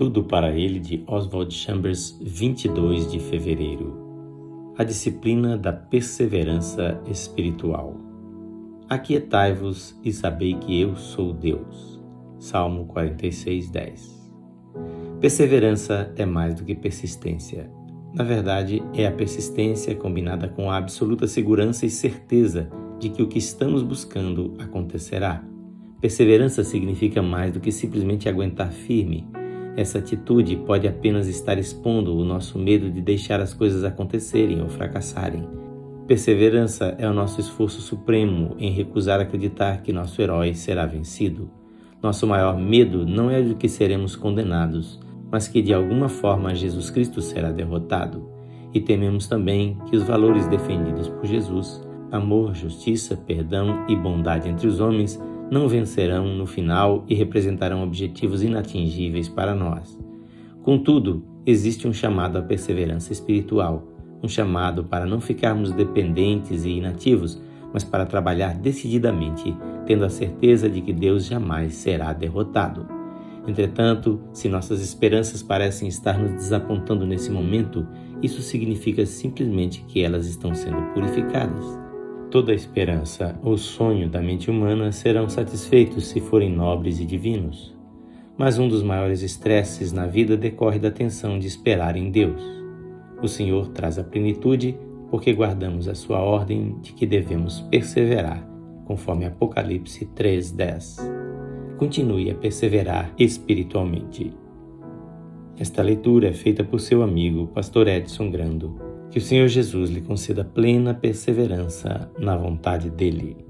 Tudo para ele de Oswald Chambers, 22 de fevereiro. A disciplina da perseverança espiritual. Aquietai-vos e sabei que eu sou Deus. Salmo 46, 10. Perseverança é mais do que persistência. Na verdade, é a persistência combinada com a absoluta segurança e certeza de que o que estamos buscando acontecerá. Perseverança significa mais do que simplesmente aguentar firme essa atitude pode apenas estar expondo o nosso medo de deixar as coisas acontecerem ou fracassarem. Perseverança é o nosso esforço supremo em recusar acreditar que nosso herói será vencido. Nosso maior medo não é de que seremos condenados, mas que de alguma forma Jesus Cristo será derrotado. E tememos também que os valores defendidos por Jesus, amor, justiça, perdão e bondade entre os homens, não vencerão no final e representarão objetivos inatingíveis para nós. Contudo, existe um chamado à perseverança espiritual, um chamado para não ficarmos dependentes e inativos, mas para trabalhar decididamente, tendo a certeza de que Deus jamais será derrotado. Entretanto, se nossas esperanças parecem estar nos desapontando nesse momento, isso significa simplesmente que elas estão sendo purificadas. Toda a esperança ou sonho da mente humana serão satisfeitos se forem nobres e divinos. Mas um dos maiores estresses na vida decorre da tensão de esperar em Deus. O Senhor traz a plenitude porque guardamos a sua ordem de que devemos perseverar, conforme Apocalipse 3:10. Continue a perseverar espiritualmente. Esta leitura é feita por seu amigo, Pastor Edson Grando que o Senhor Jesus lhe conceda plena perseverança na vontade dele.